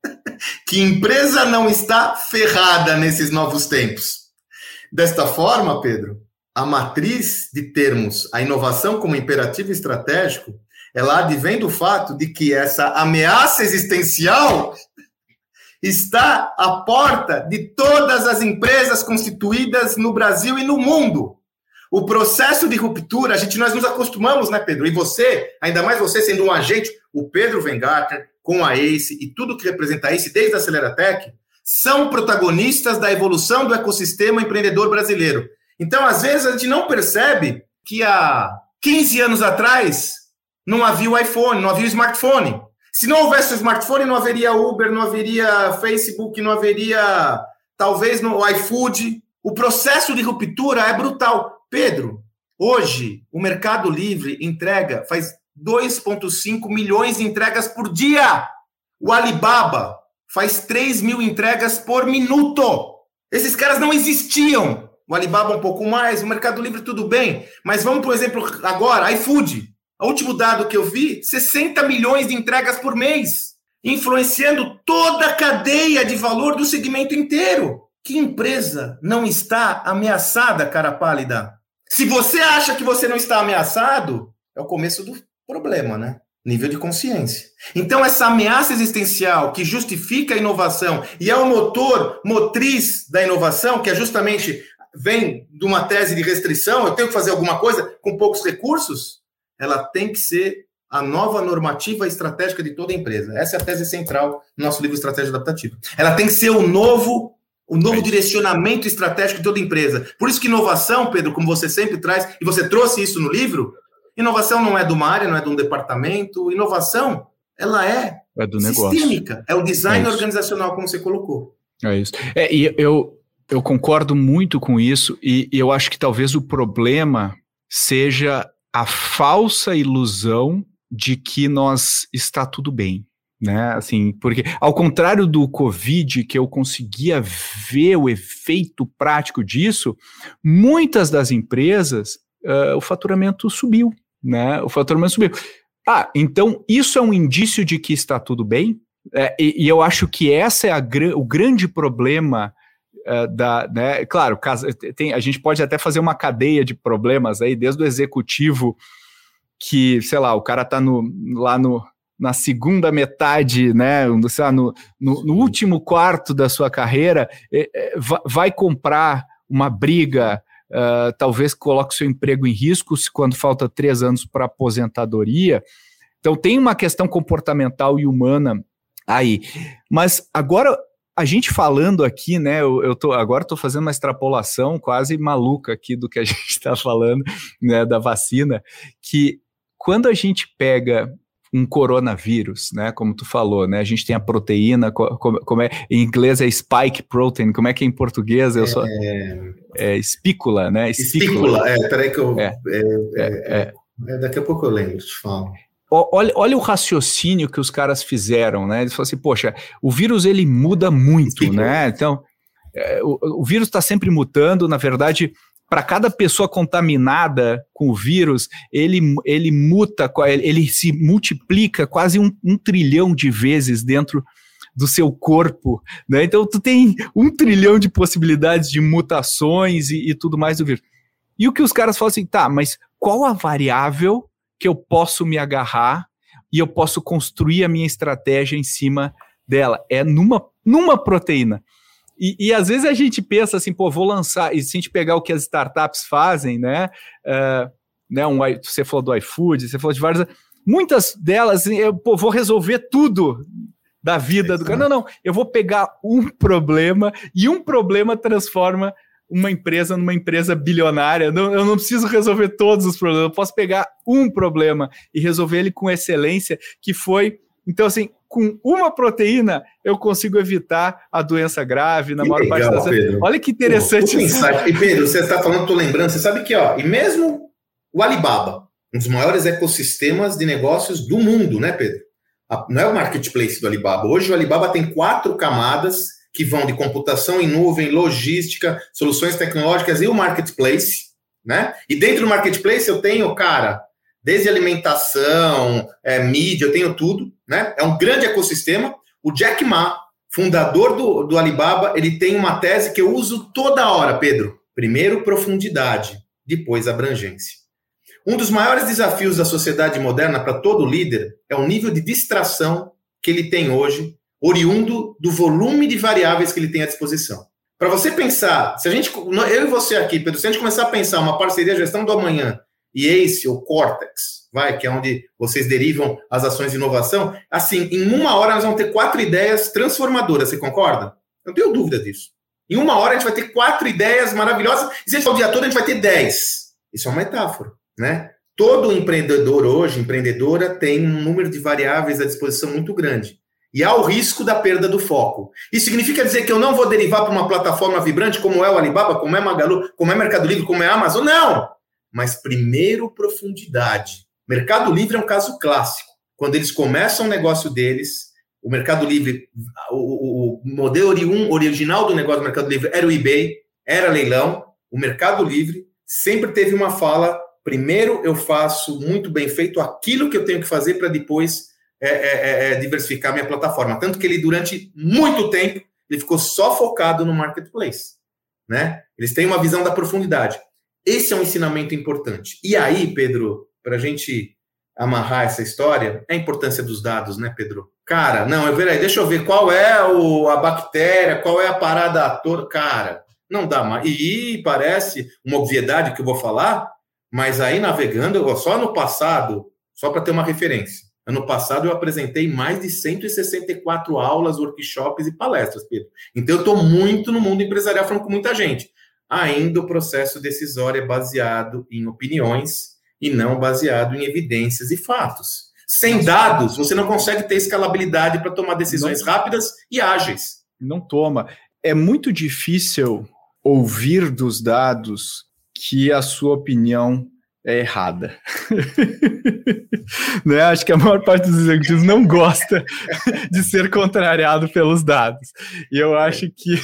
que empresa não está ferrada nesses novos tempos? Desta forma, Pedro, a matriz de termos a inovação como imperativo estratégico, ela advém do fato de que essa ameaça existencial está à porta de todas as empresas constituídas no Brasil e no mundo. O processo de ruptura, a gente nós nos acostumamos, né, Pedro? E você, ainda mais você sendo um agente, o Pedro Vengarter, com a ACE e tudo que representa a ACE, desde a Aceleratec, são protagonistas da evolução do ecossistema empreendedor brasileiro. Então, às vezes, a gente não percebe que há 15 anos atrás não havia o iPhone, não havia o smartphone. Se não houvesse o smartphone, não haveria Uber, não haveria Facebook, não haveria, talvez, no iFood. O processo de ruptura é brutal. Pedro, hoje o Mercado Livre entrega, faz 2,5 milhões de entregas por dia. O Alibaba faz 3 mil entregas por minuto. Esses caras não existiam. O Alibaba um pouco mais, o Mercado Livre tudo bem. Mas vamos, por exemplo, agora, iFood. O último dado que eu vi, 60 milhões de entregas por mês, influenciando toda a cadeia de valor do segmento inteiro. Que empresa não está ameaçada, cara pálida? Se você acha que você não está ameaçado, é o começo do problema, né? Nível de consciência. Então, essa ameaça existencial que justifica a inovação e é o motor motriz da inovação, que é justamente vem de uma tese de restrição, eu tenho que fazer alguma coisa com poucos recursos, ela tem que ser a nova normativa estratégica de toda empresa. Essa é a tese central do nosso livro Estratégia Adaptativa. Ela tem que ser o novo o novo é direcionamento estratégico de toda empresa. Por isso que inovação, Pedro, como você sempre traz, e você trouxe isso no livro, inovação não é de uma área, não é de um departamento, inovação, ela é, é do sistêmica, negócio. é o design é organizacional, como você colocou. É isso. É, e eu, eu concordo muito com isso, e, e eu acho que talvez o problema seja a falsa ilusão de que nós está tudo bem. né? Assim, porque ao contrário do Covid, que eu conseguia ver o efeito prático disso, muitas das empresas uh, o faturamento subiu, né? O faturamento subiu. Ah, então isso é um indício de que está tudo bem? É, e, e, eu acho que essa é a, o grande problema uh, da, né? Claro, tem, a gente pode até fazer uma cadeia de problemas aí, desde o executivo que, sei lá, o cara tá no, lá no, na segunda metade, né, sei lá, no, no, no último quarto da sua carreira, é, é, vai comprar uma briga, uh, talvez coloque seu emprego em risco quando falta três anos para aposentadoria. Então tem uma questão comportamental e humana aí. Mas agora a gente falando aqui, né? Eu, eu tô agora estou fazendo uma extrapolação quase maluca aqui do que a gente está falando, né, da vacina, que quando a gente pega um coronavírus, né? Como tu falou, né? A gente tem a proteína, como, como é em inglês é spike protein, como é que é em português? Eu só é, é espícula, né? Espícula, espícula é. Peraí que eu é, é, é, é, daqui a pouco eu lembro, te falo. Olha, olha o raciocínio que os caras fizeram, né? Eles falaram assim, poxa, o vírus ele muda muito, espícula. né? Então, o, o vírus está sempre mutando, na verdade, para cada pessoa contaminada com o vírus, ele, ele muta, ele se multiplica quase um, um trilhão de vezes dentro do seu corpo, né? Então tu tem um trilhão de possibilidades de mutações e, e, tudo mais do vírus. E o que os caras falam assim, tá, mas qual a variável que eu posso me agarrar e eu posso construir a minha estratégia em cima dela? É numa, numa proteína. E, e, às vezes a gente pensa assim, pô, vou lançar, e se a gente pegar o que as startups fazem, né? Uh, né um, você falou do iFood, você falou de várias. Muitas delas, assim, eu pô, vou resolver tudo da vida é do cara. Não, não, eu vou pegar um problema e um problema transforma uma empresa numa empresa bilionária. Não, eu não preciso resolver todos os problemas, eu posso pegar um problema e resolver ele com excelência, que foi. Então, assim, com uma proteína eu consigo evitar a doença grave na que maior legal, parte das vezes. Olha que interessante Pô, isso. E Pedro, você está falando, estou lembrando, você sabe que, ó, e mesmo o Alibaba, um dos maiores ecossistemas de negócios do mundo, né, Pedro? não é o marketplace do Alibaba. Hoje o Alibaba tem quatro camadas que vão de computação em nuvem, logística, soluções tecnológicas e o marketplace, né? E dentro do marketplace eu tenho, cara, desde alimentação, é, mídia, eu tenho tudo, né? É um grande ecossistema. O Jack Ma, fundador do, do Alibaba, ele tem uma tese que eu uso toda hora, Pedro. Primeiro, profundidade, depois, abrangência. Um dos maiores desafios da sociedade moderna para todo líder é o nível de distração que ele tem hoje, oriundo do volume de variáveis que ele tem à disposição. Para você pensar, se a gente, eu e você aqui, Pedro, se a gente começar a pensar uma parceria gestão do amanhã e Ace ou Cortex, vai, que é onde vocês derivam as ações de inovação, assim, em uma hora nós vamos ter quatro ideias transformadoras, você concorda? Não tenho dúvida disso. Em uma hora a gente vai ter quatro ideias maravilhosas, e se a gente for o dia todo, a gente vai ter dez. Isso é uma metáfora, né? Todo empreendedor hoje, empreendedora, tem um número de variáveis à disposição muito grande. E há o risco da perda do foco. Isso significa dizer que eu não vou derivar para uma plataforma vibrante como é o Alibaba, como é Magalu, como é Mercado Livre, como é a Amazon? Não! Mas primeiro profundidade. Mercado Livre é um caso clássico. Quando eles começam o negócio deles, o Mercado Livre, o, o, o modelo original do negócio do Mercado Livre era o eBay, era leilão. O Mercado Livre sempre teve uma fala: primeiro eu faço muito bem feito aquilo que eu tenho que fazer para depois é, é, é, é, diversificar minha plataforma. Tanto que ele, durante muito tempo, ele ficou só focado no marketplace. Né? Eles têm uma visão da profundidade. Esse é um ensinamento importante. E aí, Pedro, para a gente amarrar essa história, é a importância dos dados, né, Pedro? Cara, não, eu ver aí, deixa eu ver qual é o, a bactéria, qual é a parada toda. Cara, não dá mais. E parece uma obviedade que eu vou falar, mas aí navegando, só no passado, só para ter uma referência. Ano passado eu apresentei mais de 164 aulas, workshops e palestras, Pedro. Então eu estou muito no mundo empresarial falando com muita gente ainda o processo decisório é baseado em opiniões e não baseado em evidências e fatos. Sem dados, você não consegue ter escalabilidade para tomar decisões não, rápidas e ágeis. Não toma. É muito difícil ouvir dos dados que a sua opinião é errada. né? Acho que a maior parte dos executivos não gosta de ser contrariado pelos dados. E eu acho que,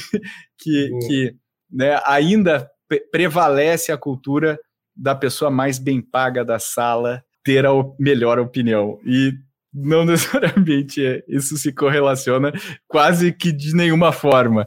que, que né, ainda prevalece a cultura da pessoa mais bem paga da sala ter a melhor opinião. E não necessariamente isso se correlaciona quase que de nenhuma forma.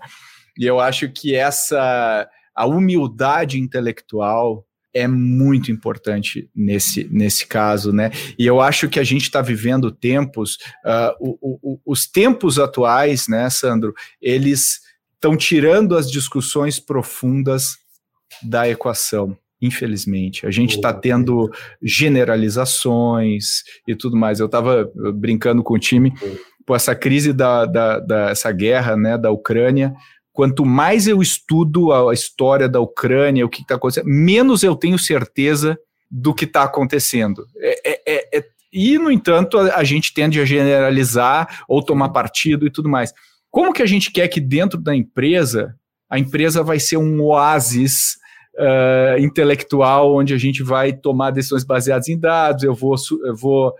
E eu acho que essa a humildade intelectual é muito importante nesse, nesse caso, né? E eu acho que a gente está vivendo tempos, uh, o, o, os tempos atuais, né, Sandro, eles estão tirando as discussões profundas da equação. Infelizmente, a gente está tendo generalizações e tudo mais. Eu estava brincando com o time, com essa crise da, da, da essa guerra, né, da Ucrânia quanto mais eu estudo a história da Ucrânia, o que está acontecendo, menos eu tenho certeza do que está acontecendo. É, é, é, é, e, no entanto, a, a, gente tende a generalizar ou tomar partido e tudo mais. Como que a gente quer que dentro da empresa, a empresa vai ser um oásis uh, intelectual onde a gente vai tomar decisões baseadas em dados, eu vou, eu vou uh,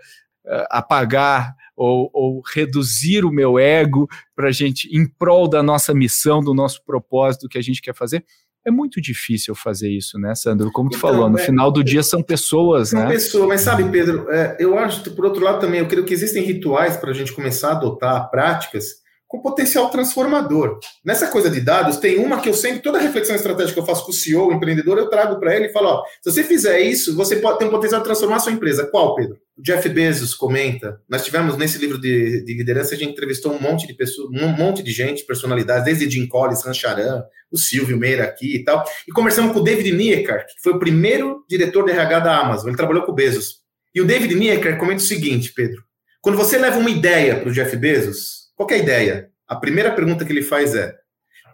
apagar ou, ou reduzir o meu ego para a gente, em prol da nossa missão, do nosso propósito que a gente quer fazer. É muito difícil fazer isso, né, Sandro? Como tu então, falou, no é, final do dia são pessoas, são né? São pessoas, mas sabe, Pedro, é, eu acho, por outro lado também, eu creio que existem rituais para a gente começar a adotar práticas com potencial transformador. Nessa coisa de dados, tem uma que eu sempre, toda reflexão estratégica que eu faço com o CEO, o empreendedor, eu trago para ele e falo: ó, se você fizer isso, você pode ter um potencial de transformar sua empresa. Qual, Pedro? O Jeff Bezos comenta. Nós tivemos nesse livro de, de liderança, a gente entrevistou um monte de pessoas, um monte de gente, personalidades, desde Jim Collins, Rancharan, o Silvio Meira aqui e tal. E conversamos com o David Niecar, que foi o primeiro diretor de RH da Amazon. Ele trabalhou com o Bezos. E o David Niecar comenta o seguinte, Pedro: quando você leva uma ideia para o Jeff Bezos, qual é a ideia? A primeira pergunta que ele faz é: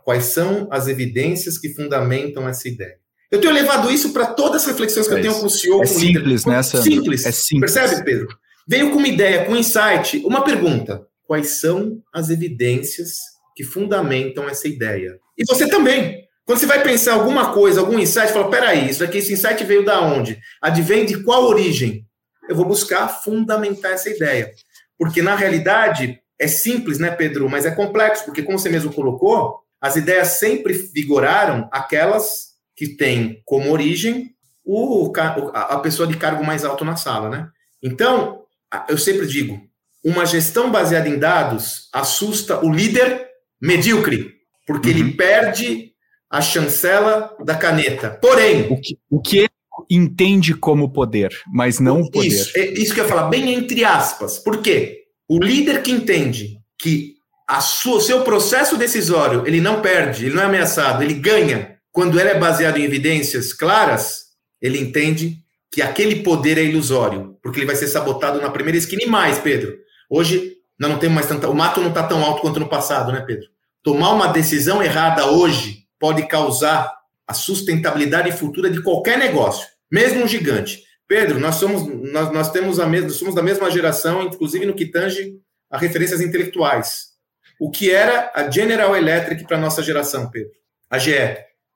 quais são as evidências que fundamentam essa ideia? Eu tenho levado isso para todas as reflexões que é eu tenho com o CEO. É com simples, né? Simples. É simples. Percebe, Pedro? Veio com uma ideia, com um insight, uma pergunta: quais são as evidências que fundamentam essa ideia? E você também. Quando você vai pensar alguma coisa, algum insight, fala: peraí, isso aqui, esse insight veio da onde? Advém de qual origem? Eu vou buscar fundamentar essa ideia. Porque, na realidade, é simples, né, Pedro? Mas é complexo, porque, como você mesmo colocou, as ideias sempre vigoraram aquelas que têm como origem o, a pessoa de cargo mais alto na sala, né? Então, eu sempre digo, uma gestão baseada em dados assusta o líder medíocre, porque uhum. ele perde a chancela da caneta. Porém, o que, o que entende como poder, mas não o poder. Isso, é isso que eu ia falar, bem entre aspas. Por quê? O líder que entende que a sua, seu processo decisório ele não perde, ele não é ameaçado, ele ganha quando ele é baseado em evidências claras, ele entende que aquele poder é ilusório, porque ele vai ser sabotado na primeira esquina e mais, Pedro. Hoje nós não temos mais tanta, o mato não está tão alto quanto no passado, né, Pedro? Tomar uma decisão errada hoje pode causar a sustentabilidade futura de qualquer negócio, mesmo um gigante. Pedro, nós somos, nós, nós temos a mesma, somos da mesma geração, inclusive no que tange a referências intelectuais. O que era a General Electric para nossa geração, Pedro? A GE.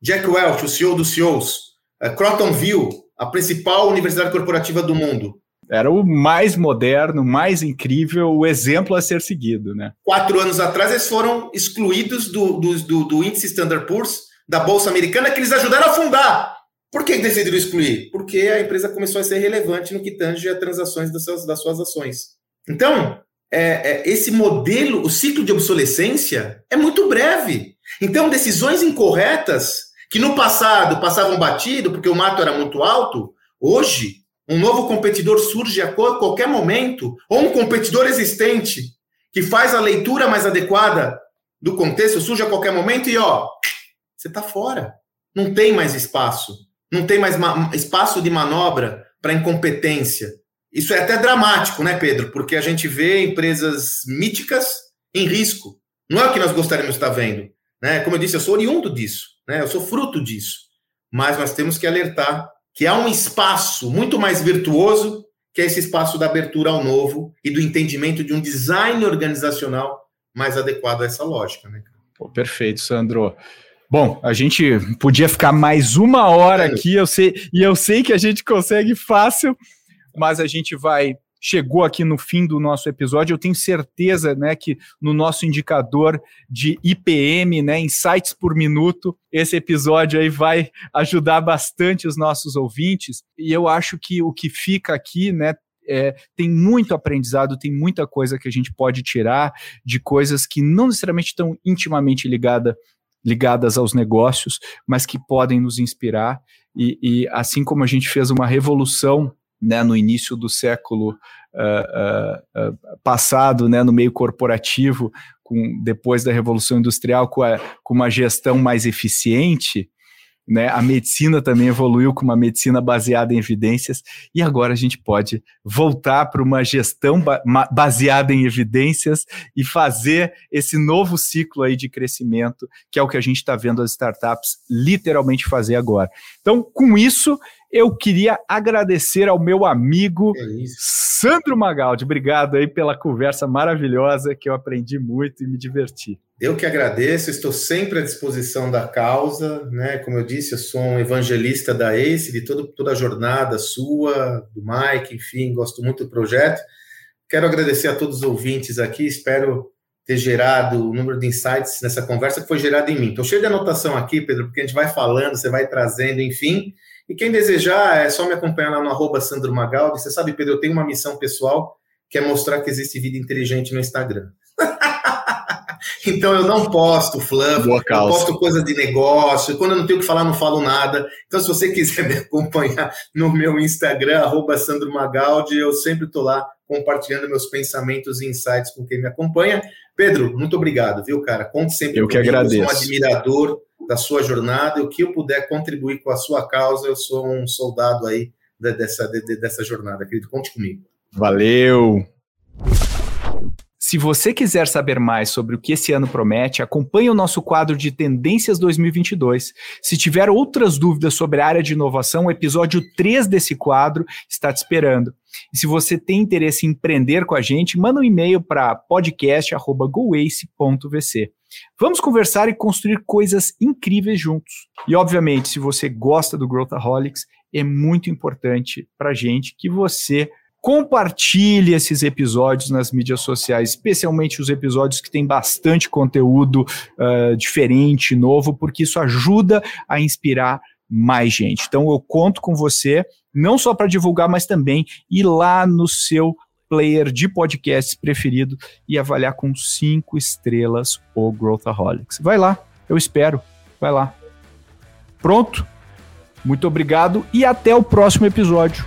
Jack Welch, o CEO dos CEOs. A Crotonville, a principal universidade corporativa do mundo. Era o mais moderno, mais incrível, o exemplo a ser seguido, né? Quatro anos atrás, eles foram excluídos do, do, do, do índice Standard Poor's, da Bolsa Americana, que eles ajudaram a fundar. Por que decidiram excluir? Porque a empresa começou a ser relevante no que tange a transações das suas, das suas ações. Então, é, é, esse modelo, o ciclo de obsolescência, é muito breve. Então, decisões incorretas, que no passado passavam batido porque o mato era muito alto, hoje, um novo competidor surge a qualquer momento, ou um competidor existente que faz a leitura mais adequada do contexto surge a qualquer momento e, ó, você está fora. Não tem mais espaço não tem mais espaço de manobra para incompetência. Isso é até dramático, né, Pedro? Porque a gente vê empresas míticas em risco. Não é o que nós gostaríamos de estar vendo. Né? Como eu disse, eu sou oriundo disso, né? eu sou fruto disso. Mas nós temos que alertar que há um espaço muito mais virtuoso, que é esse espaço da abertura ao novo e do entendimento de um design organizacional mais adequado a essa lógica. Né? Pô, perfeito, Sandro. Bom, a gente podia ficar mais uma hora aqui, eu sei, e eu sei que a gente consegue fácil, mas a gente vai chegou aqui no fim do nosso episódio, eu tenho certeza, né, que no nosso indicador de IPM, né, insights por minuto, esse episódio aí vai ajudar bastante os nossos ouvintes. E eu acho que o que fica aqui, né, é, tem muito aprendizado, tem muita coisa que a gente pode tirar de coisas que não necessariamente estão intimamente ligada, ligadas aos negócios, mas que podem nos inspirar. E, e assim como a gente fez uma revolução né, no início do século uh, uh, uh, passado, né, no meio corporativo, com, depois da Revolução Industrial, com, a, com uma gestão mais eficiente, né? A medicina também evoluiu com uma medicina baseada em evidências e agora a gente pode voltar para uma gestão ba baseada em evidências e fazer esse novo ciclo aí de crescimento, que é o que a gente está vendo as startups literalmente fazer agora. Então, com isso, eu queria agradecer ao meu amigo é Sandro Magaldi. Obrigado aí pela conversa maravilhosa que eu aprendi muito e me diverti. Eu que agradeço, estou sempre à disposição da causa, né? Como eu disse, eu sou um evangelista da ACE, de todo, toda a jornada sua, do Mike, enfim, gosto muito do projeto. Quero agradecer a todos os ouvintes aqui, espero ter gerado o número de insights nessa conversa que foi gerado em mim. Estou cheio de anotação aqui, Pedro, porque a gente vai falando, você vai trazendo, enfim. E quem desejar, é só me acompanhar lá no arroba Sandro Magaldi. Você sabe, Pedro, eu tenho uma missão pessoal que é mostrar que existe vida inteligente no Instagram. então eu não posto fluff, eu posto coisa de negócio. Quando eu não tenho o que falar, não falo nada. Então, se você quiser me acompanhar no meu Instagram, arroba Sandro Magaldi, eu sempre estou lá compartilhando meus pensamentos e insights com quem me acompanha. Pedro, muito obrigado, viu, cara? Conte sempre eu que agradeço. Eu sou um admirador da sua jornada e o que eu puder contribuir com a sua causa, eu sou um soldado aí dessa, dessa jornada, querido. Conte comigo. Valeu! Se você quiser saber mais sobre o que esse ano promete, acompanhe o nosso quadro de Tendências 2022. Se tiver outras dúvidas sobre a área de inovação, o episódio 3 desse quadro está te esperando. E se você tem interesse em empreender com a gente, manda um e-mail para podcast.goace.vc. Vamos conversar e construir coisas incríveis juntos. E, obviamente, se você gosta do Growthaholics, é muito importante para a gente que você compartilhe esses episódios nas mídias sociais, especialmente os episódios que têm bastante conteúdo uh, diferente, novo, porque isso ajuda a inspirar mais gente. Então eu conto com você, não só para divulgar, mas também ir lá no seu player de podcasts preferido e avaliar com cinco estrelas o Growthaholics. Vai lá, eu espero. Vai lá. Pronto? Muito obrigado e até o próximo episódio.